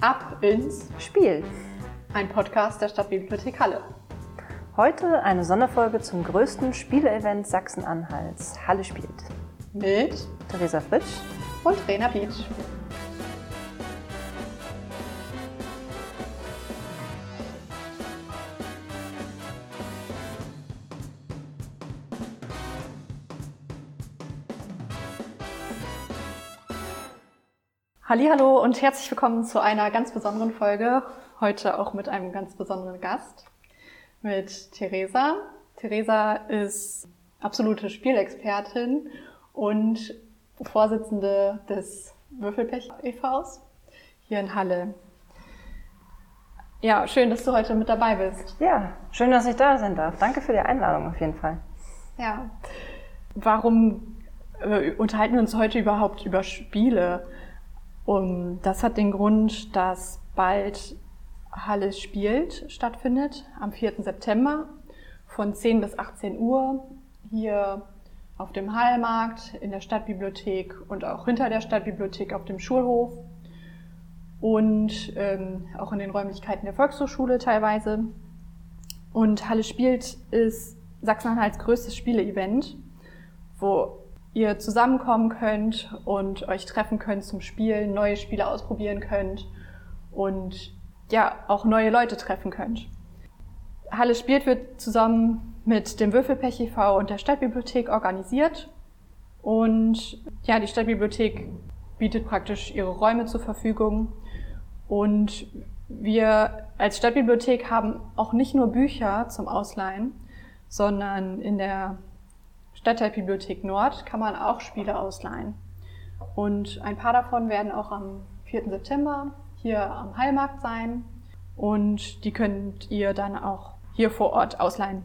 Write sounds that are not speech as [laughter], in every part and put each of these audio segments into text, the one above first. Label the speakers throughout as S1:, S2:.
S1: Ab ins
S2: Spiel.
S1: Ein Podcast der Stadtbibliothek Halle.
S2: Heute eine Sonderfolge zum größten Spieleevent Sachsen-Anhalts. Halle spielt.
S1: Mit
S2: Theresa Fritsch
S1: und Rena Pietsch. Hallo und herzlich willkommen zu einer ganz besonderen Folge. Heute auch mit einem ganz besonderen Gast, mit Theresa. Theresa ist absolute Spielexpertin und Vorsitzende des Würfelpech e.V.s hier in Halle. Ja, schön, dass du heute mit dabei bist.
S2: Ja, schön, dass ich da sein darf. Danke für die Einladung auf jeden Fall.
S1: Ja. Warum äh, unterhalten wir uns heute überhaupt über Spiele? Und das hat den Grund, dass bald Halle spielt stattfindet am 4. September von 10 bis 18 Uhr hier auf dem Hallmarkt, in der Stadtbibliothek und auch hinter der Stadtbibliothek auf dem Schulhof und ähm, auch in den Räumlichkeiten der Volkshochschule teilweise. Und Halle spielt ist Sachsen-Anhalts größtes Spieleevent, wo ihr zusammenkommen könnt und euch treffen könnt zum Spielen, neue Spiele ausprobieren könnt und ja, auch neue Leute treffen könnt. Halle spielt wird zusammen mit dem Würfelpech e.V. und der Stadtbibliothek organisiert. Und ja, die Stadtbibliothek bietet praktisch ihre Räume zur Verfügung. Und wir als Stadtbibliothek haben auch nicht nur Bücher zum Ausleihen, sondern in der Stadtteilbibliothek Nord kann man auch Spiele ausleihen. Und ein paar davon werden auch am 4. September hier am Heilmarkt sein. Und die könnt ihr dann auch hier vor Ort ausleihen.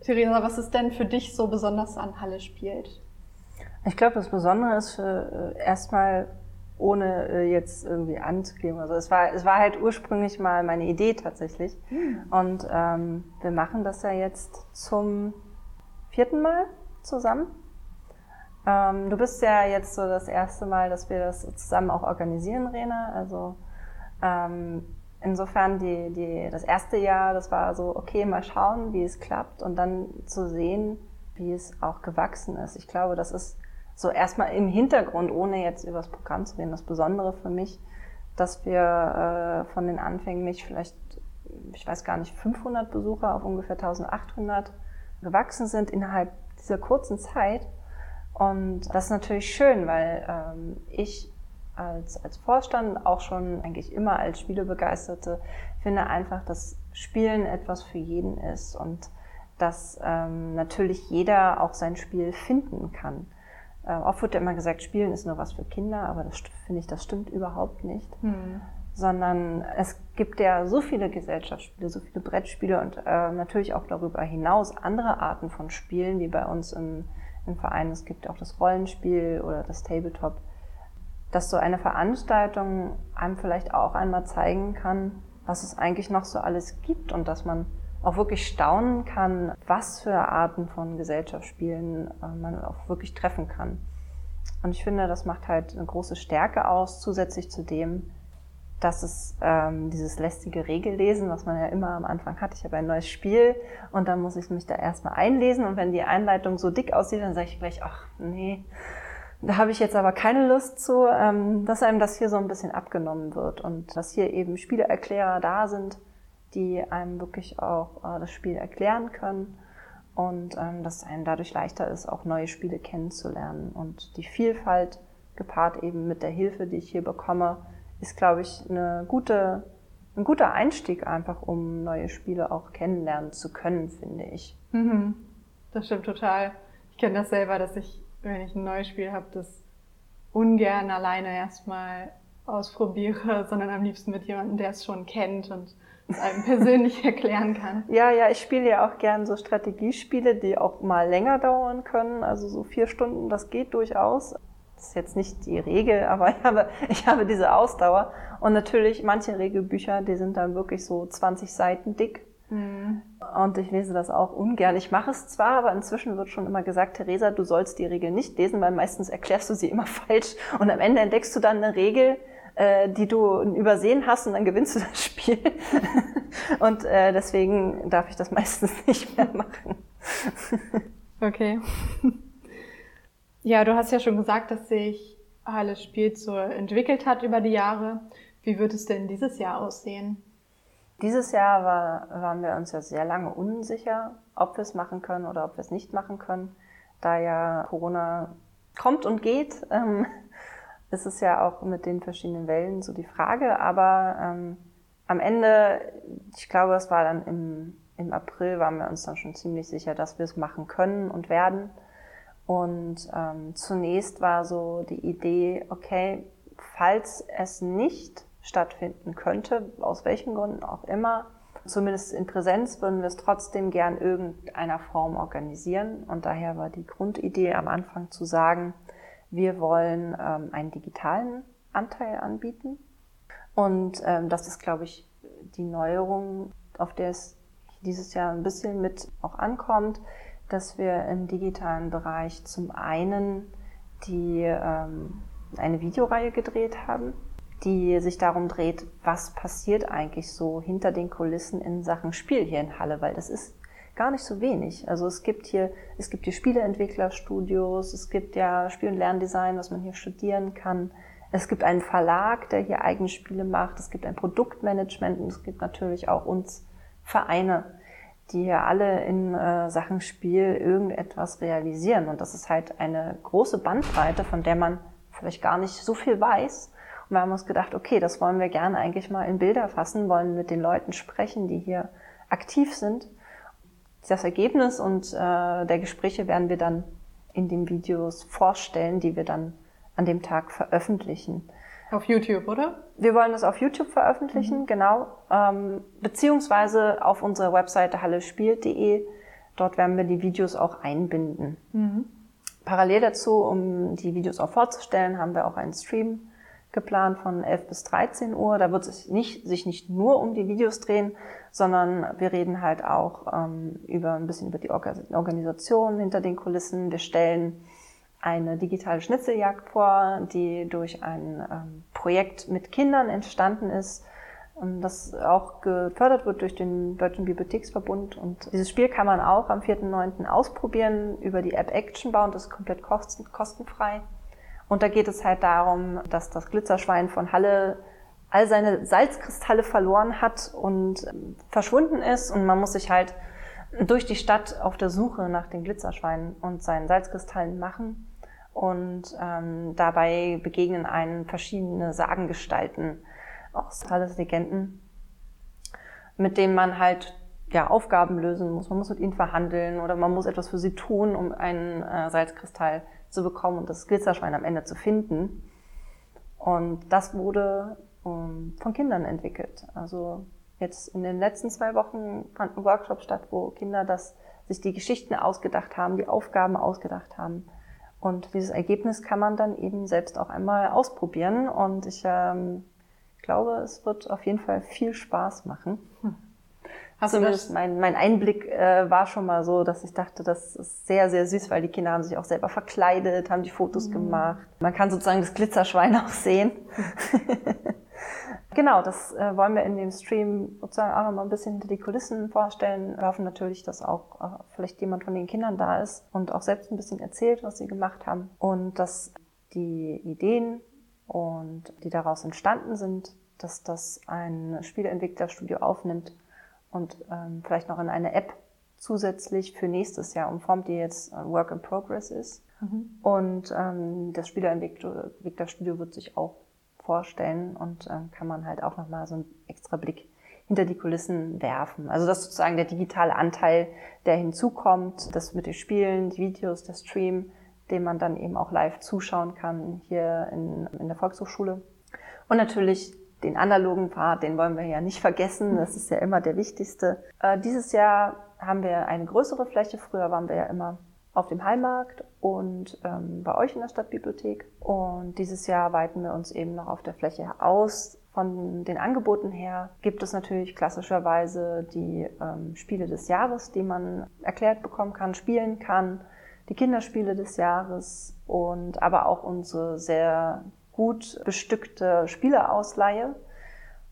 S1: Theresa, was ist denn für dich so besonders an Halle spielt?
S2: Ich glaube, das Besondere ist für, äh, erstmal ohne äh, jetzt irgendwie anzugeben. Also es war, es war halt ursprünglich mal meine Idee tatsächlich. Mhm. Und ähm, wir machen das ja jetzt zum vierten Mal zusammen. Ähm, du bist ja jetzt so das erste Mal, dass wir das zusammen auch organisieren, Rena. Also ähm, insofern die, die, das erste Jahr, das war so, okay, mal schauen, wie es klappt und dann zu sehen, wie es auch gewachsen ist. Ich glaube, das ist so erstmal im Hintergrund, ohne jetzt über das Programm zu reden, das Besondere für mich, dass wir äh, von den Anfängen nicht vielleicht, ich weiß gar nicht, 500 Besucher auf ungefähr 1800 gewachsen sind innerhalb dieser kurzen Zeit. Und das ist natürlich schön, weil ähm, ich als, als Vorstand, auch schon eigentlich immer als Spielebegeisterte, finde einfach, dass Spielen etwas für jeden ist und dass ähm, natürlich jeder auch sein Spiel finden kann. Äh, oft wird ja immer gesagt, Spielen ist nur was für Kinder, aber das finde ich, das stimmt überhaupt nicht. Hm sondern es gibt ja so viele Gesellschaftsspiele, so viele Brettspiele und äh, natürlich auch darüber hinaus andere Arten von Spielen, wie bei uns im, im Verein. Es gibt auch das Rollenspiel oder das Tabletop, dass so eine Veranstaltung einem vielleicht auch einmal zeigen kann, was es eigentlich noch so alles gibt und dass man auch wirklich staunen kann, was für Arten von Gesellschaftsspielen äh, man auch wirklich treffen kann. Und ich finde, das macht halt eine große Stärke aus, zusätzlich zu dem, dass es ähm, dieses lästige Regellesen, was man ja immer am Anfang hat. Ich habe ein neues Spiel und dann muss ich mich da erstmal einlesen und wenn die Einleitung so dick aussieht, dann sage ich gleich, ach nee, da habe ich jetzt aber keine Lust zu, ähm, dass einem das hier so ein bisschen abgenommen wird und dass hier eben Spieleerklärer da sind, die einem wirklich auch äh, das Spiel erklären können und ähm, dass einem dadurch leichter ist, auch neue Spiele kennenzulernen und die Vielfalt gepaart eben mit der Hilfe, die ich hier bekomme, ist, glaube ich, eine gute, ein guter Einstieg einfach, um neue Spiele auch kennenlernen zu können, finde ich.
S1: Mhm. Das stimmt total. Ich kenne das selber, dass ich, wenn ich ein neues Spiel habe, das ungern alleine erstmal ausprobiere, [laughs] sondern am liebsten mit jemandem, der es schon kennt und es einem [laughs] persönlich erklären kann.
S2: Ja, ja, ich spiele ja auch gern so Strategiespiele, die auch mal länger dauern können. Also so vier Stunden, das geht durchaus. Das ist jetzt nicht die Regel, [laughs] aber ich habe, ich habe diese Ausdauer. Und natürlich manche Regelbücher, die sind dann wirklich so 20 Seiten dick. Mhm. Und ich lese das auch ungern. Ich mache es zwar, aber inzwischen wird schon immer gesagt, Theresa, du sollst die Regel nicht lesen, weil meistens erklärst du sie immer [laughs] falsch. Und am Ende entdeckst du dann eine Regel, äh, die du übersehen hast und dann gewinnst du das [laughs] Spiel. und äh, deswegen darf ich das meistens nicht mehr machen.
S1: okay. Ja, du hast ja schon gesagt, dass sich alles Spiel so entwickelt hat über die Jahre. Wie wird es denn dieses Jahr aussehen?
S2: Dieses Jahr war, waren wir uns ja sehr lange unsicher, ob wir es machen können oder ob wir es nicht machen können, da ja Corona kommt und geht. Ähm, [laughs] ist es ja auch mit den verschiedenen Wellen so die Frage. Aber ähm, am Ende, ich glaube, es war dann im, im April, waren wir uns dann schon ziemlich sicher, dass wir es machen können und werden. Und ähm, zunächst war so die Idee, okay, falls es nicht stattfinden könnte, aus welchen Gründen auch immer. Zumindest in Präsenz würden wir es trotzdem gern irgendeiner Form organisieren. Und daher war die Grundidee am Anfang zu sagen, wir wollen ähm, einen digitalen Anteil anbieten. Und ähm, das ist, glaube ich, die Neuerung, auf der es dieses Jahr ein bisschen mit auch ankommt, dass wir im digitalen Bereich zum einen die ähm, eine Videoreihe gedreht haben, die sich darum dreht, was passiert eigentlich so hinter den Kulissen in Sachen Spiel hier in Halle, weil das ist gar nicht so wenig. Also es gibt hier, es gibt hier Spieleentwicklerstudios, es gibt ja Spiel- und Lerndesign, was man hier studieren kann. Es gibt einen Verlag, der hier eigene Spiele macht. Es gibt ein Produktmanagement und es gibt natürlich auch uns Vereine, die hier alle in äh, Sachen Spiel irgendetwas realisieren. Und das ist halt eine große Bandbreite, von der man vielleicht gar nicht so viel weiß. Und wir haben uns gedacht, okay, das wollen wir gerne eigentlich mal in Bilder fassen, wollen mit den Leuten sprechen, die hier aktiv sind. Das Ergebnis und äh, der Gespräche werden wir dann in den Videos vorstellen, die wir dann an dem Tag veröffentlichen.
S1: Auf YouTube, oder?
S2: Wir wollen das auf YouTube veröffentlichen, mhm. genau. Ähm, beziehungsweise auf unserer Webseite hallespielt.de. Dort werden wir die Videos auch einbinden. Mhm. Parallel dazu, um die Videos auch vorzustellen, haben wir auch einen Stream geplant von 11 bis 13 Uhr. Da wird es nicht, sich nicht nur um die Videos drehen, sondern wir reden halt auch ähm, über ein bisschen über die Organisation hinter den Kulissen. Wir stellen eine digitale Schnitzeljagd vor, die durch ein ähm, Projekt mit Kindern entstanden ist, ähm, das auch gefördert wird durch den Deutschen Bibliotheksverbund. Und dieses Spiel kann man auch am 4.9. ausprobieren über die App Actionbar und ist komplett kostenfrei. Und da geht es halt darum, dass das Glitzerschwein von Halle all seine Salzkristalle verloren hat und ähm, verschwunden ist und man muss sich halt durch die Stadt auf der Suche nach den Glitzerschweinen und seinen Salzkristallen machen. Und ähm, dabei begegnen einen verschiedene Sagengestalten aus Halles Legenden, mit denen man halt ja, Aufgaben lösen muss. Man muss mit ihnen verhandeln oder man muss etwas für sie tun, um einen äh, Salzkristall zu bekommen und das Glitzerschwein am Ende zu finden. Und das wurde ähm, von Kindern entwickelt. Also jetzt in den letzten zwei Wochen fand ein Workshop statt, wo Kinder das, sich die Geschichten ausgedacht haben, die Aufgaben ausgedacht haben. Und dieses Ergebnis kann man dann eben selbst auch einmal ausprobieren. Und ich ähm, glaube, es wird auf jeden Fall viel Spaß machen. Hm. Hast Zumindest mein, mein Einblick äh, war schon mal so, dass ich dachte, das ist sehr, sehr süß, weil die Kinder haben sich auch selber verkleidet, haben die Fotos mhm. gemacht. Man kann sozusagen das Glitzerschwein auch sehen. [laughs] genau, das äh, wollen wir in dem Stream sozusagen auch noch mal ein bisschen hinter die Kulissen vorstellen. Wir hoffen natürlich, dass auch äh, vielleicht jemand von den Kindern da ist und auch selbst ein bisschen erzählt, was sie gemacht haben. Und dass die Ideen und die daraus entstanden sind, dass das ein Spieleentwicklerstudio aufnimmt und ähm, vielleicht noch in eine App zusätzlich für nächstes Jahr umformt, die jetzt Work in Progress ist. Mhm. Und ähm, das Spieleentwicklerstudio wird sich auch vorstellen und ähm, kann man halt auch nochmal so einen extra Blick hinter die Kulissen werfen. Also das ist sozusagen der digitale Anteil, der hinzukommt, das mit den Spielen, die Videos, der Stream, den man dann eben auch live zuschauen kann hier in, in der Volkshochschule. Und natürlich den analogen Part, den wollen wir ja nicht vergessen. Das ist ja immer der wichtigste. Äh, dieses Jahr haben wir eine größere Fläche. Früher waren wir ja immer auf dem Heilmarkt und ähm, bei euch in der Stadtbibliothek. Und dieses Jahr weiten wir uns eben noch auf der Fläche aus. Von den Angeboten her gibt es natürlich klassischerweise die ähm, Spiele des Jahres, die man erklärt bekommen kann, spielen kann, die Kinderspiele des Jahres und aber auch unsere sehr gut bestückte Spieleausleihe.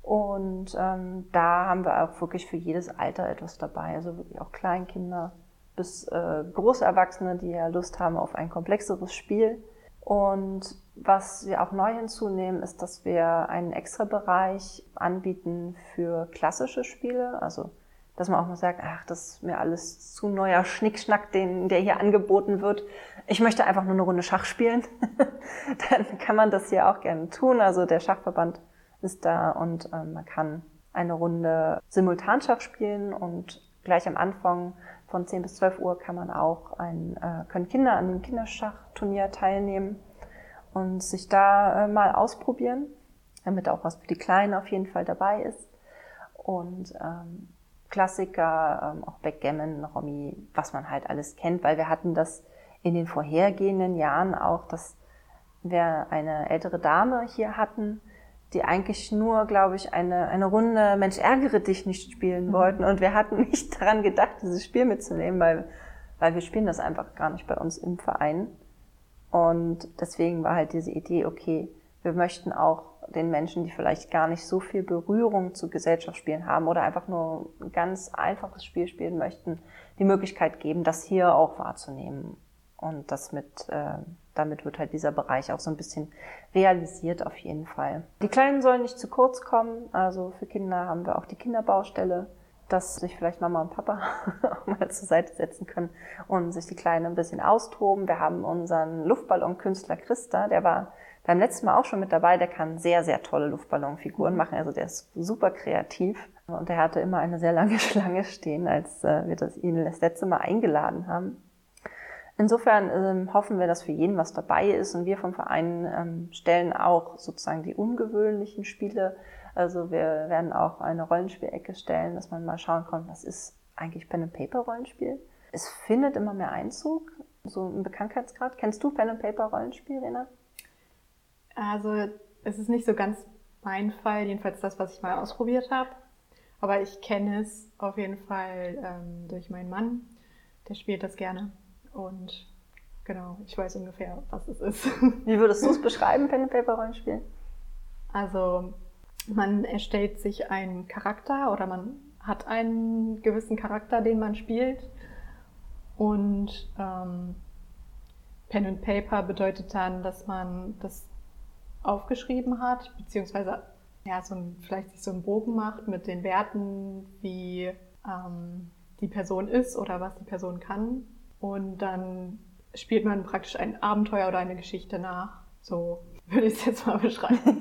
S2: Und ähm, da haben wir auch wirklich für jedes Alter etwas dabei. Also wirklich auch Kleinkinder bis äh, große Erwachsene, die ja Lust haben auf ein komplexeres Spiel. Und was wir auch neu hinzunehmen, ist, dass wir einen extra Bereich anbieten für klassische Spiele. Also, dass man auch mal sagt, ach, das ist mir alles zu neuer Schnickschnack, den, der hier angeboten wird. Ich möchte einfach nur eine Runde Schach spielen. [laughs] Dann kann man das hier auch gerne tun. Also der Schachverband ist da und ähm, man kann eine Runde Simultanschach spielen und gleich am Anfang von 10 bis 12 Uhr kann man auch ein, äh, können Kinder an dem Kinderschachturnier teilnehmen und sich da äh, mal ausprobieren, damit auch was für die Kleinen auf jeden Fall dabei ist. Und ähm, Klassiker, ähm, auch Backgammon, Romy, was man halt alles kennt, weil wir hatten das in den vorhergehenden Jahren auch, dass wir eine ältere Dame hier hatten, die eigentlich nur, glaube ich, eine, eine Runde Mensch ärgere dich nicht spielen mhm. wollten. Und wir hatten [laughs] nicht daran gedacht, dieses Spiel mitzunehmen, weil, weil wir spielen das einfach gar nicht bei uns im Verein. Und deswegen war halt diese Idee, okay, wir möchten auch den Menschen, die vielleicht gar nicht so viel Berührung zu Gesellschaftsspielen haben oder einfach nur ein ganz einfaches Spiel spielen möchten, die Möglichkeit geben, das hier auch wahrzunehmen. Und das mit, äh, damit wird halt dieser Bereich auch so ein bisschen realisiert auf jeden Fall. Die Kleinen sollen nicht zu kurz kommen. Also für Kinder haben wir auch die Kinderbaustelle, dass sich vielleicht Mama und Papa [laughs] auch mal zur Seite setzen können und sich die Kleinen ein bisschen austoben. Wir haben unseren Luftballonkünstler Christa, der war beim letzten Mal auch schon mit dabei. Der kann sehr, sehr tolle Luftballonfiguren machen. Also der ist super kreativ. Und er hatte immer eine sehr lange [laughs] Schlange stehen, als äh, wir das ihn das letzte Mal eingeladen haben. Insofern ähm, hoffen wir, dass für jeden was dabei ist und wir vom Verein ähm, stellen auch sozusagen die ungewöhnlichen Spiele. Also wir werden auch eine Rollenspielecke stellen, dass man mal schauen kann, was ist eigentlich Pen and Paper Rollenspiel. Es findet immer mehr Einzug, so ein Bekanntheitsgrad. Kennst du Pen and Paper Rollenspiel, Rena?
S1: Also es ist nicht so ganz mein Fall, jedenfalls das, was ich mal ausprobiert habe. Aber ich kenne es auf jeden Fall ähm, durch meinen Mann. Der spielt das gerne. Und genau, ich weiß ungefähr, was es ist. [laughs]
S2: Wie würdest du es beschreiben, Pen and Paper Rollenspiel?
S1: Also man erstellt sich einen Charakter oder man hat einen gewissen Charakter, den man spielt. Und ähm, Pen and Paper bedeutet dann, dass man das aufgeschrieben hat, beziehungsweise ja, so ein, vielleicht sich so einen Bogen macht mit den Werten, wie ähm, die Person ist oder was die Person kann. Und dann spielt man praktisch ein Abenteuer oder eine Geschichte nach. So würde ich es jetzt mal beschreiben.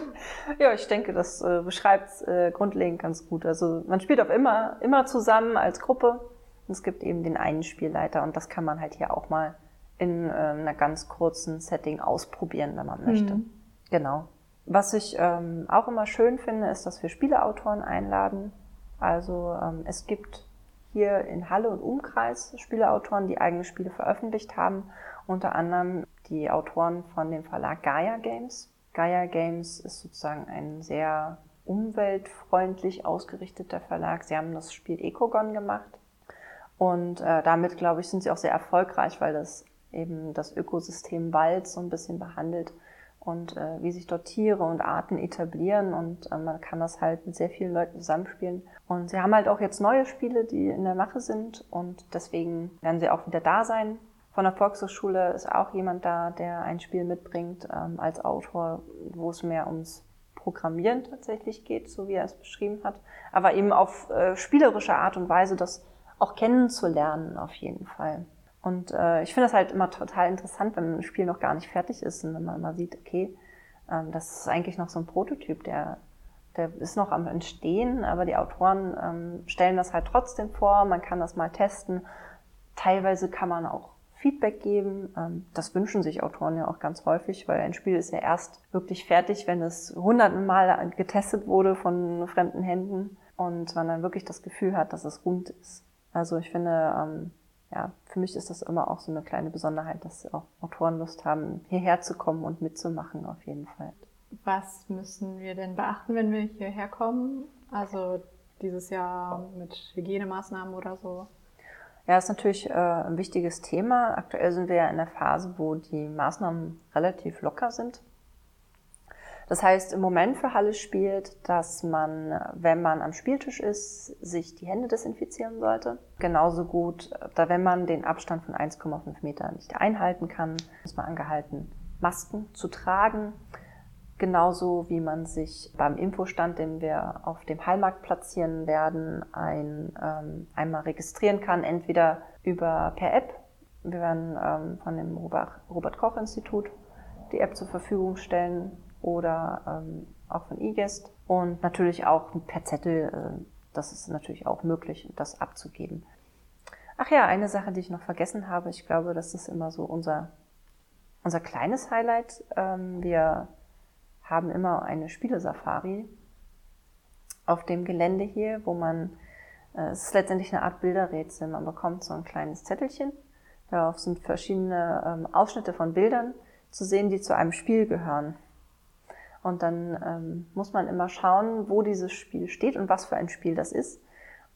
S1: [laughs]
S2: ja, ich denke, das äh, beschreibt es äh, grundlegend ganz gut. Also man spielt auch immer, immer zusammen als Gruppe. Und es gibt eben den einen Spielleiter und das kann man halt hier auch mal in äh, einer ganz kurzen Setting ausprobieren, wenn man möchte. Mhm. Genau. Was ich ähm, auch immer schön finde, ist, dass wir Spieleautoren einladen. Also ähm, es gibt hier in Halle und Umkreis Spieleautoren, die eigene Spiele veröffentlicht haben. Unter anderem die Autoren von dem Verlag Gaia Games. Gaia Games ist sozusagen ein sehr umweltfreundlich ausgerichteter Verlag. Sie haben das Spiel Ecogon gemacht. Und äh, damit, glaube ich, sind sie auch sehr erfolgreich, weil das eben das Ökosystem Wald so ein bisschen behandelt und äh, wie sich dort Tiere und Arten etablieren und äh, man kann das halt mit sehr vielen Leuten zusammenspielen. Und sie haben halt auch jetzt neue Spiele, die in der Mache sind und deswegen werden sie auch wieder da sein. Von der Volkshochschule ist auch jemand da, der ein Spiel mitbringt ähm, als Autor, wo es mehr ums Programmieren tatsächlich geht, so wie er es beschrieben hat, aber eben auf äh, spielerische Art und Weise das auch kennenzulernen auf jeden Fall. Und äh, ich finde das halt immer total interessant, wenn ein Spiel noch gar nicht fertig ist und wenn man mal sieht, okay, ähm, das ist eigentlich noch so ein Prototyp, der der ist noch am Entstehen, aber die Autoren ähm, stellen das halt trotzdem vor, man kann das mal testen. Teilweise kann man auch Feedback geben. Ähm, das wünschen sich Autoren ja auch ganz häufig, weil ein Spiel ist ja erst wirklich fertig, wenn es hundertmal getestet wurde von fremden Händen und man dann wirklich das Gefühl hat, dass es rund ist. Also ich finde, ähm, ja, für mich ist das immer auch so eine kleine Besonderheit, dass auch Autoren Lust haben, hierher zu kommen und mitzumachen auf jeden Fall.
S1: Was müssen wir denn beachten, wenn wir hierher kommen? Also dieses Jahr mit Hygienemaßnahmen oder so?
S2: Ja, ist natürlich äh, ein wichtiges Thema. Aktuell sind wir ja in der Phase, wo die Maßnahmen relativ locker sind. Das heißt, im Moment für Halle spielt, dass man, wenn man am Spieltisch ist, sich die Hände desinfizieren sollte. Genauso gut, da wenn man den Abstand von 1,5 Meter nicht einhalten kann, ist man angehalten, Masken zu tragen. Genauso wie man sich beim Infostand, den wir auf dem Hallmarkt platzieren werden, ein, ähm, einmal registrieren kann, entweder über per App. Wir werden ähm, von dem Robert Koch Institut die App zur Verfügung stellen oder ähm, auch von eGuest und natürlich auch per Zettel, äh, das ist natürlich auch möglich, das abzugeben. Ach ja, eine Sache, die ich noch vergessen habe, ich glaube, das ist immer so unser, unser kleines Highlight. Ähm, wir haben immer eine Spielesafari auf dem Gelände hier, wo man, äh, es ist letztendlich eine Art Bilderrätsel, man bekommt so ein kleines Zettelchen, darauf sind verschiedene ähm, Ausschnitte von Bildern zu sehen, die zu einem Spiel gehören. Und dann ähm, muss man immer schauen, wo dieses Spiel steht und was für ein Spiel das ist.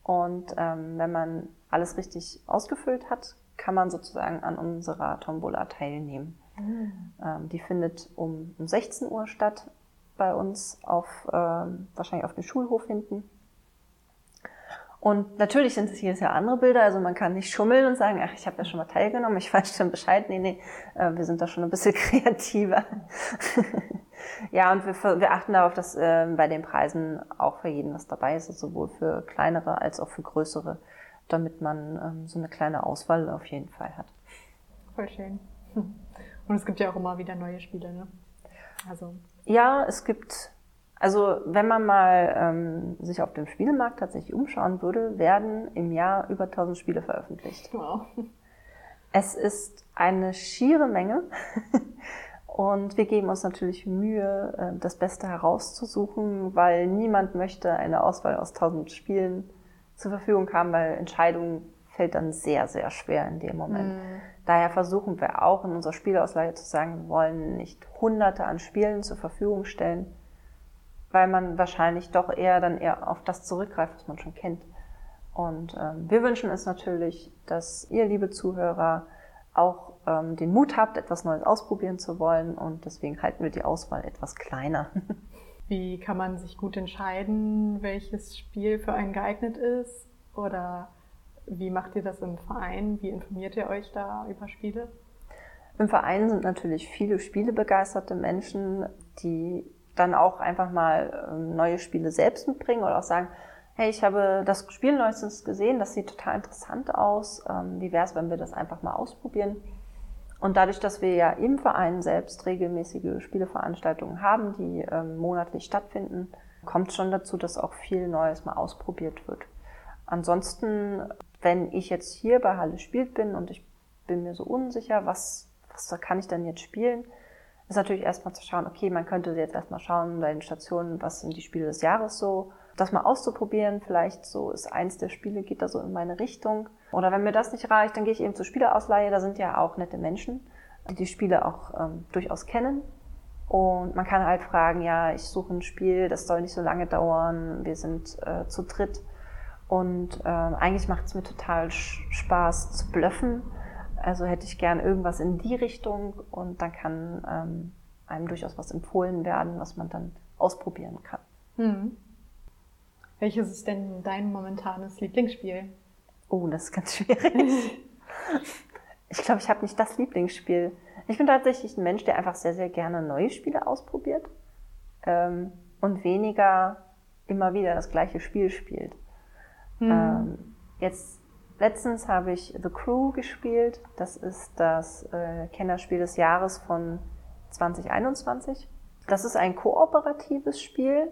S2: Und ähm, wenn man alles richtig ausgefüllt hat, kann man sozusagen an unserer Tombola teilnehmen. Mhm. Ähm, die findet um, um 16 Uhr statt bei uns auf ähm, wahrscheinlich auf dem Schulhof hinten. Und natürlich sind es hier ja andere Bilder, also man kann nicht schummeln und sagen, ach, ich habe ja schon mal teilgenommen, ich [laughs] weiß schon Bescheid. Nee, nee, äh, wir sind da schon ein bisschen [laughs] kreativer. Ja, und wir, wir achten darauf, dass äh, bei den Preisen auch für jeden was dabei ist, also sowohl für kleinere als auch für größere, damit man ähm, so eine kleine Auswahl auf jeden Fall hat.
S1: Voll schön. [laughs] Und es gibt ja auch immer wieder neue Spiele, ne?
S2: Also. Ja, es gibt also wenn man mal ähm, sich auf dem Spielemarkt tatsächlich umschauen würde, werden im Jahr über 1000 Spiele veröffentlicht. Wow. Es ist eine schiere Menge [laughs] und wir geben uns natürlich Mühe, äh, das Beste herauszusuchen, weil niemand möchte eine Auswahl aus 1000 Spielen zur Verfügung haben, weil Entscheidungen fällt dann sehr, sehr schwer in dem Moment. Mm. Daher versuchen wir auch in unserer Spielausleihe zu sagen, wir wollen nicht hunderte an Spielen zur Verfügung stellen, weil man wahrscheinlich doch eher dann eher auf das zurückgreift, was man schon kennt. Und ähm, wir wünschen es natürlich, dass ihr, liebe Zuhörer, auch ähm, den Mut habt, etwas Neues ausprobieren zu wollen. Und deswegen halten wir die Auswahl etwas kleiner. [laughs]
S1: Wie kann man sich gut entscheiden, welches Spiel für einen geeignet ist? Oder wie macht ihr das im Verein? Wie informiert ihr euch da über Spiele?
S2: Im Verein sind natürlich viele spielebegeisterte Menschen, die dann auch einfach mal ähm, neue Spiele selbst mitbringen oder auch sagen, hey, ich habe das Spiel neuestens gesehen, das sieht total interessant aus. Ähm, wie wäre es, wenn wir das einfach mal ausprobieren? Und dadurch, dass wir ja im Verein selbst regelmäßige Spieleveranstaltungen haben, die ähm, monatlich stattfinden, kommt es schon dazu, dass auch viel Neues mal ausprobiert wird. Ansonsten, wenn ich jetzt hier bei Halle spielt bin und ich bin mir so unsicher, was, was kann ich denn jetzt spielen, ist natürlich erstmal zu schauen, okay, man könnte jetzt erstmal schauen bei den Stationen, was sind die Spiele des Jahres so, das mal auszuprobieren, vielleicht so ist eins der Spiele, geht da so in meine Richtung. Oder wenn mir das nicht reicht, dann gehe ich eben zur Spieleausleihe, da sind ja auch nette Menschen, die die Spiele auch ähm, durchaus kennen. Und man kann halt fragen, ja, ich suche ein Spiel, das soll nicht so lange dauern, wir sind äh, zu dritt. Und ähm, eigentlich macht es mir total Spaß zu blöffen also hätte ich gern irgendwas in die Richtung und dann kann ähm, einem durchaus was empfohlen werden, was man dann ausprobieren kann. Hm.
S1: Welches ist denn dein momentanes Lieblingsspiel?
S2: Oh, das ist ganz [laughs] schwierig. ich glaube, ich habe nicht das Lieblingsspiel. Ich bin tatsächlich ein Mensch, der einfach sehr, sehr gerne neue Spiele ausprobiert ähm, und weniger immer wieder das gleiche Spiel spielt. Hm. Ähm, jetzt Letztens habe ich The Crew gespielt. Das ist das äh, Kennerspiel des Jahres von 2021. Das ist ein kooperatives Spiel.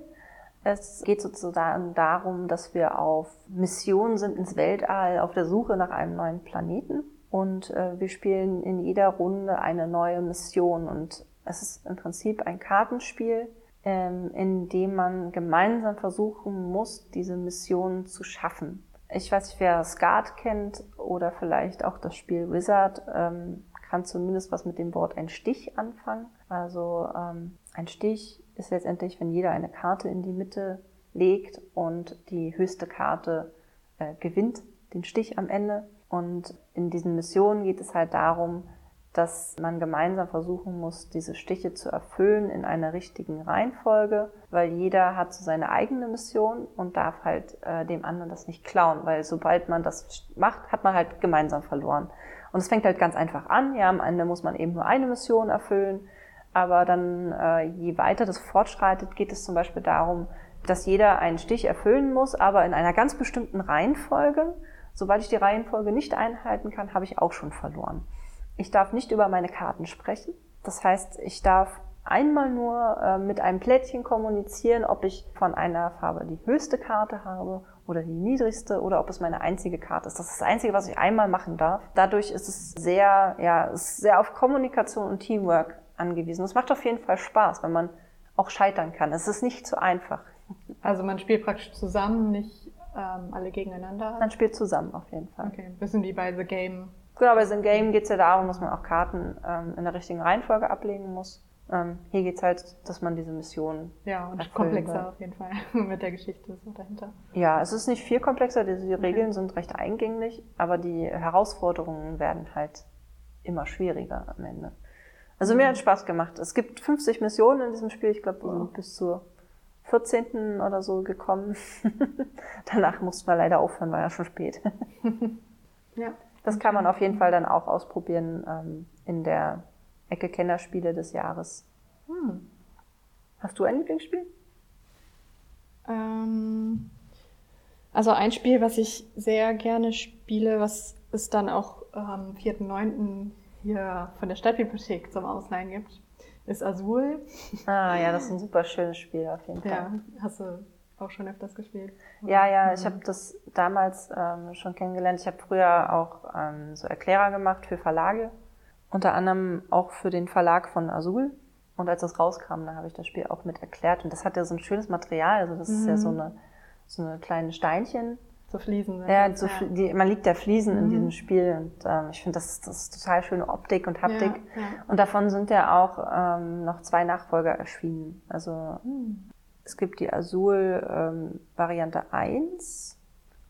S2: Es geht sozusagen darum, dass wir auf Mission sind ins Weltall, auf der Suche nach einem neuen Planeten. Und äh, wir spielen in jeder Runde eine neue Mission. Und es ist im Prinzip ein Kartenspiel, ähm, in dem man gemeinsam versuchen muss, diese Mission zu schaffen. Ich weiß nicht, wer Skat kennt oder vielleicht auch das Spiel Wizard, ähm, kann zumindest was mit dem Wort ein Stich anfangen. Also ähm, ein Stich ist letztendlich, wenn jeder eine Karte in die Mitte legt und die höchste Karte äh, gewinnt den Stich am Ende. Und in diesen Missionen geht es halt darum, dass man gemeinsam versuchen muss, diese Stiche zu erfüllen in einer richtigen Reihenfolge, weil jeder hat so seine eigene Mission und darf halt äh, dem anderen das nicht klauen, weil sobald man das macht, hat man halt gemeinsam verloren. Und es fängt halt ganz einfach an. Ja, am Ende muss man eben nur eine Mission erfüllen. Aber dann, äh, je weiter das fortschreitet, geht es zum Beispiel darum, dass jeder einen Stich erfüllen muss, aber in einer ganz bestimmten Reihenfolge. Sobald ich die Reihenfolge nicht einhalten kann, habe ich auch schon verloren. Ich darf nicht über meine Karten sprechen. Das heißt, ich darf einmal nur äh, mit einem Plättchen kommunizieren, ob ich von einer Farbe die höchste Karte habe oder die niedrigste oder ob es meine einzige Karte ist. Das ist das Einzige, was ich einmal machen darf. Dadurch ist es sehr, ja, ist sehr auf Kommunikation und Teamwork angewiesen. Es macht auf jeden Fall Spaß, wenn man auch scheitern kann. Es ist nicht so einfach. [laughs]
S1: Also man spielt praktisch zusammen, nicht ähm, alle gegeneinander?
S2: Man spielt zusammen auf jeden Fall.
S1: Okay, ein bisschen wie bei The Game.
S2: Genau, bei The Game geht es ja darum, dass man auch Karten ähm, in der richtigen Reihenfolge ablegen muss. Ähm, hier geht es halt, dass man diese Mission.
S1: Ja, und komplexer auf jeden Fall [laughs] mit der Geschichte so dahinter.
S2: Ja, es ist nicht viel komplexer, die, die Regeln sind recht eingänglich, aber die Herausforderungen werden halt immer schwieriger am Ende. Also mhm. mir hat Spaß gemacht. Es gibt 50 Missionen in diesem Spiel, ich glaube, wir sind bis zur 14. oder so gekommen. [laughs] Danach mussten wir leider aufhören, war ja schon spät. [laughs] ja. Das kann man auf jeden Fall dann auch ausprobieren ähm, in der Ecke Kennerspiele des Jahres. Hm. Hast du ein Lieblingsspiel?
S1: Ähm, also ein Spiel, was ich sehr gerne spiele, was es dann auch am ähm, 4.9. hier von der Stadtbibliothek zum Ausleihen gibt, ist Azul.
S2: Ah ja, das ist ein super schönes Spiel auf jeden Fall.
S1: Ja, hast du auch schon öfters gespielt?
S2: Ja, ja, ich habe das damals ähm, schon kennengelernt. Ich habe früher auch ähm, so Erklärer gemacht für Verlage, unter anderem auch für den Verlag von Azul. Und als das rauskam, da habe ich das Spiel auch mit erklärt. Und das hat ja so ein schönes Material. Also das mhm. ist ja so mhm. eine, so eine kleine Steinchen,
S1: so Fliesen.
S2: Ne? Ja, so ja. Die, man liegt ja Fliesen mhm. in diesem Spiel und ähm, ich finde, das, das ist total schöne Optik und Haptik. Ja, ja. Und davon sind ja auch ähm, noch zwei Nachfolger erschienen. Also mhm. es gibt die Azul ähm, Variante 1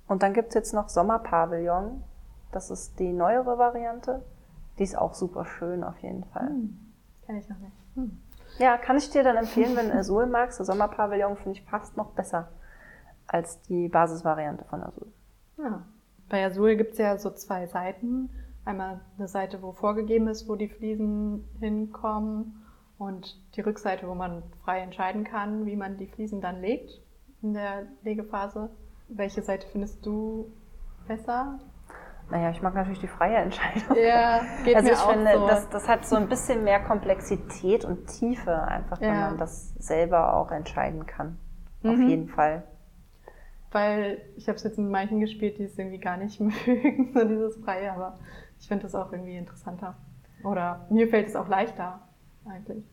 S2: und dann gibt's jetzt noch Sommerpavillon. Das ist die neuere Variante. Die ist auch super schön auf jeden Fall. Mhm.
S1: Kenn ich noch nicht. Hm.
S2: Ja, kann ich dir dann empfehlen, wenn du Azul magst. Der Sommerpavillon finde ich fast noch besser als die Basisvariante von Azul.
S1: Ja. Bei Azul gibt es ja so zwei Seiten. Einmal eine Seite, wo vorgegeben ist, wo die Fliesen hinkommen und die Rückseite, wo man frei entscheiden kann, wie man die Fliesen dann legt in der Legephase. Welche Seite findest du besser?
S2: Naja, ich mag natürlich die freie Entscheidung.
S1: Ja, geht
S2: also
S1: mir
S2: ich
S1: auch
S2: finde,
S1: so.
S2: das, das hat so ein bisschen mehr Komplexität und Tiefe, einfach, wenn ja. man das selber auch entscheiden kann. Mhm. Auf jeden Fall
S1: weil ich habe es jetzt mit manchen gespielt, die es irgendwie gar nicht [laughs] mögen, so dieses Freie, aber ich finde das auch irgendwie interessanter. Oder mir fällt es auch leichter, eigentlich.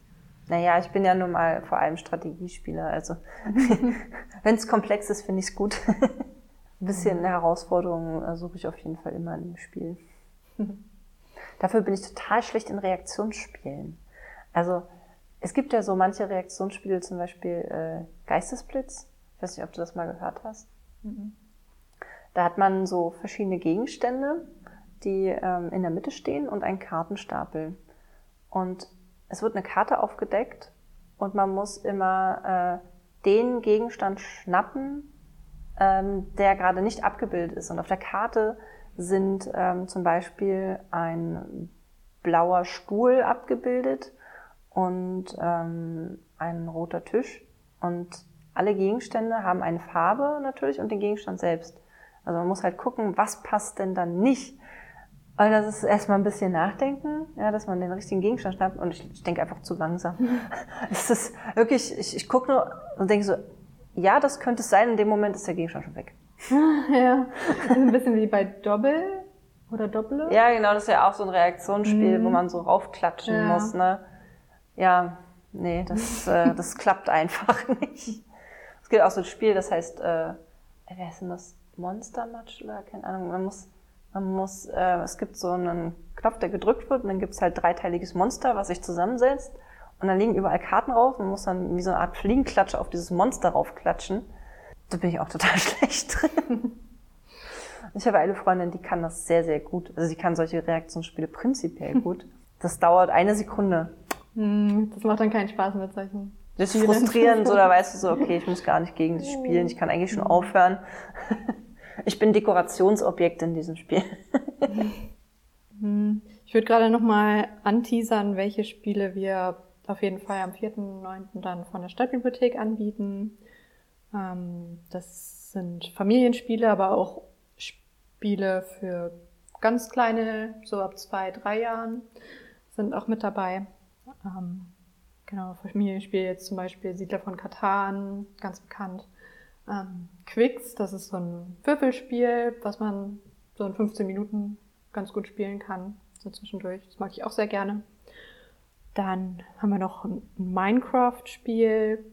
S2: Naja, ich bin ja nun mal vor allem Strategiespieler, also [laughs] wenn es komplex ist, finde ich es gut. Ein [laughs] bisschen eine Herausforderung äh, suche ich auf jeden Fall immer in dem Spiel. Dafür bin ich total schlecht in Reaktionsspielen. Also es gibt ja so manche Reaktionsspiele, zum Beispiel äh, Geistesblitz ich weiß nicht, ob du das mal gehört hast. Mhm. Da hat man so verschiedene Gegenstände, die ähm, in der Mitte stehen und einen Kartenstapel. Und es wird eine Karte aufgedeckt und man muss immer äh, den Gegenstand schnappen, ähm, der gerade nicht abgebildet ist. Und auf der Karte sind ähm, zum Beispiel ein blauer Stuhl abgebildet und ähm, ein roter Tisch. Und alle Gegenstände haben eine Farbe natürlich und den Gegenstand selbst. Also man muss halt gucken, was passt denn dann nicht. Weil das ist erstmal ein bisschen nachdenken, ja, dass man den richtigen Gegenstand schnappt und ich, ich denke einfach zu langsam. [laughs] es ist wirklich, ich, ich gucke nur und denke so, ja, das könnte es sein, in dem Moment ist der Gegenstand schon weg. [laughs]
S1: ja, ein bisschen wie bei Doppel oder Doppel.
S2: Ja, genau, das ist ja auch so ein Reaktionsspiel, mhm. wo man so raufklatschen ja. muss, ne? Ja, nee, das, äh, das klappt einfach [laughs] nicht. Es gibt auch so ein Spiel, das heißt, äh, wer ist denn das? Monster Match oder keine Ahnung. Man muss, man muss, äh, es gibt so einen Knopf, der gedrückt wird und dann gibt es halt dreiteiliges Monster, was sich zusammensetzt. Und dann liegen überall Karten rauf und man muss dann wie so eine Art Fliegenklatsche auf dieses Monster raufklatschen. Da bin ich auch total [laughs] schlecht drin. Ich habe eine Freundin, die kann das sehr, sehr gut. Also sie kann solche Reaktionsspiele prinzipiell [laughs] gut. Das dauert eine Sekunde.
S1: Hm, das macht dann keinen Spaß mit solchen.
S2: Das ist frustrierend, so da weißt du so, okay, ich muss gar nicht gegen das spielen, ich kann eigentlich schon aufhören. [laughs] Ich bin Dekorationsobjekt in diesem Spiel. [laughs]
S1: Hm, ich würde gerade nochmal anteasern, welche Spiele wir auf jeden Fall am 4.9. dann von der Stadtbibliothek anbieten. Ähm, das sind Familienspiele, aber auch Spiele für ganz kleine, so ab zwei, drei Jahren sind auch mit dabei. Genau, Familienspiel jetzt zum Beispiel Siedler von Katan, ganz bekannt. Ähm, Quicks, das ist so ein Würfelspiel, was man so in 15 Minuten ganz gut spielen kann, so zwischendurch. Das mag ich auch sehr gerne. Dann haben wir noch ein Minecraft-Spiel.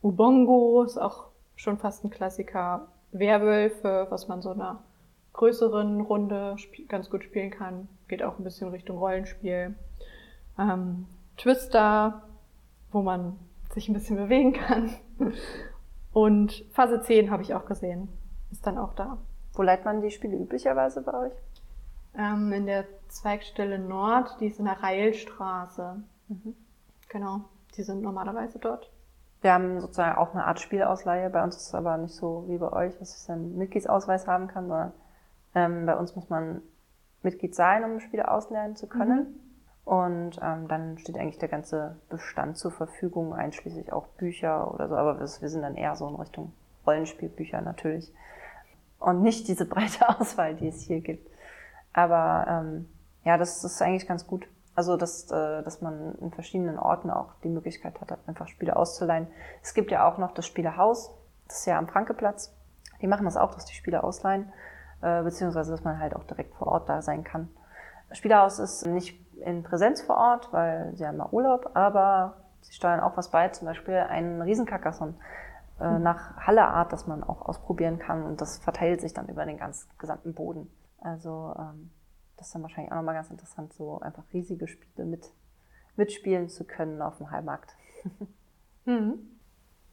S1: Ubongo ist auch schon fast ein Klassiker. Werwölfe, was man so in einer größeren Runde ganz gut spielen kann. Geht auch ein bisschen Richtung Rollenspiel. Ähm, Twister, wo man sich ein bisschen bewegen kann. Und Phase 10 habe ich auch gesehen. Ist dann auch da.
S2: Wo leiht man die Spiele üblicherweise bei euch?
S1: Ähm, in der Zweigstelle Nord, die ist in der Reilstraße. Mhm. Genau, die sind normalerweise dort.
S2: Wir haben sozusagen auch eine Art Spielausleihe. Bei uns ist es aber nicht so wie bei euch, dass ich einen Mitgliedsausweis haben kann, sondern ähm, bei uns muss man Mitglied sein, um Spiele ausleihen zu können. Mhm. Und ähm, dann steht eigentlich der ganze Bestand zur Verfügung, einschließlich auch Bücher oder so. Aber wir, sind dann eher so in Richtung Rollenspielbücher natürlich. Und nicht diese breite [laughs] Auswahl, die es hier gibt. Aber ähm, ja, das, ist eigentlich ganz gut. Also, dass, äh, dass man in verschiedenen Orten auch die Möglichkeit hat, einfach Spiele auszuleihen. Es gibt ja auch noch das Spielehaus, das ist ja am Frankeplatz. Die machen das auch, dass die Spiele ausleihen, äh, beziehungsweise dass man halt auch direkt vor Ort da sein kann. Spielehaus ist nicht in Präsenz vor Ort, weil sie haben mal Urlaub, aber sie steuern auch was bei, zum Beispiel einen Riesenkackerson äh, mhm. nach Halleart, das man auch ausprobieren kann und das verteilt sich dann über den ganzen gesamten Boden. Also ähm, das ist dann wahrscheinlich auch nochmal ganz interessant, so einfach riesige Spiele mit, mitspielen zu können auf dem Heilmarkt.
S1: mhm. [laughs]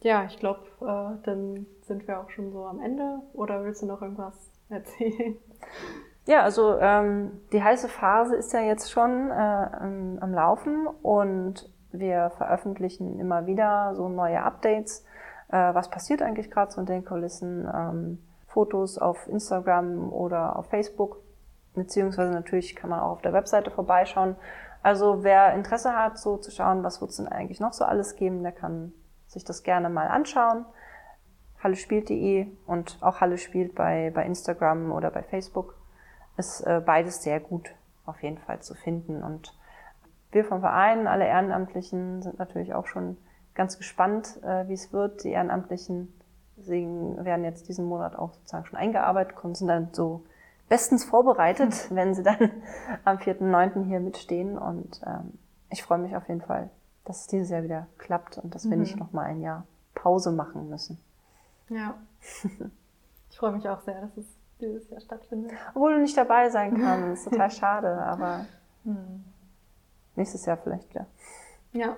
S1: Ja, ich glaube, äh, dann sind wir auch schon so am Ende. Oder willst du noch irgendwas erzählen? [laughs]
S2: Ja, also ähm, die heiße Phase ist ja jetzt schon äh, am, Laufen und wir veröffentlichen immer wieder so neue Updates. Äh, was passiert eigentlich gerade so in den Kulissen? Ähm, Fotos auf Instagram oder auf Facebook. Beziehungsweise natürlich kann man auch auf der Webseite vorbeischauen. Also wer Interesse hat, so zu schauen, was wird es denn eigentlich noch so alles geben, der kann sich das gerne mal anschauen. Hallespielt.de und auch Halle spielt bei, bei Instagram oder bei Facebook. Ist äh, beides sehr gut auf jeden Fall zu finden. Und wir vom Verein, alle Ehrenamtlichen, sind natürlich auch schon ganz gespannt, äh, wie es wird. Die Ehrenamtlichen Deswegen werden jetzt diesen Monat auch sozusagen schon eingearbeitet und sind dann so bestens vorbereitet, [laughs] wenn sie dann am 4.9. hier mitstehen. Und ähm, ich freue mich auf jeden Fall, dass es dieses Jahr wieder klappt und dass wir mhm. nicht nochmal ein Jahr Pause machen müssen.
S1: Ja. [laughs] Ich freue mich auch sehr, dass es dieses Jahr stattfindet.
S2: Obwohl du nicht dabei sein kannst, ist total schade, aber mhm. nächstes Jahr vielleicht wieder.
S1: Ja.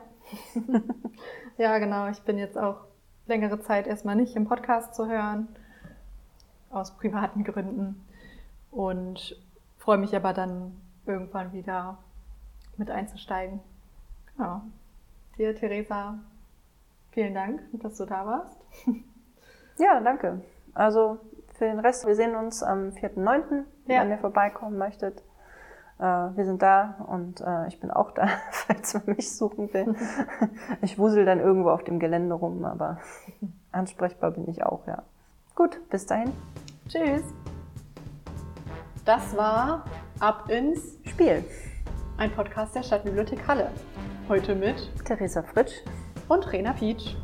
S1: ja, genau. Ich bin jetzt auch längere Zeit erstmal nicht im Podcast zu hören, aus privaten Gründen. Und freue mich aber dann irgendwann wieder mit einzusteigen. Genau. Dir, Theresa, vielen Dank, dass du da warst.
S2: Ja, danke. Also für den Rest, wir sehen uns am 4.9., ja. wenn ihr vorbeikommen möchtet. Äh, wir sind da und äh, ich bin auch da, [laughs] falls man mich suchen will. [laughs] ich wusel dann irgendwo auf dem Gelände rum, aber [laughs] ansprechbar bin ich auch, ja. Gut, bis dahin.
S1: Tschüss. Das war Ab ins Spiel. Ein Podcast der Stadtbibliothek Halle. Heute mit
S2: Theresa Fritsch
S1: und Rena Pietsch.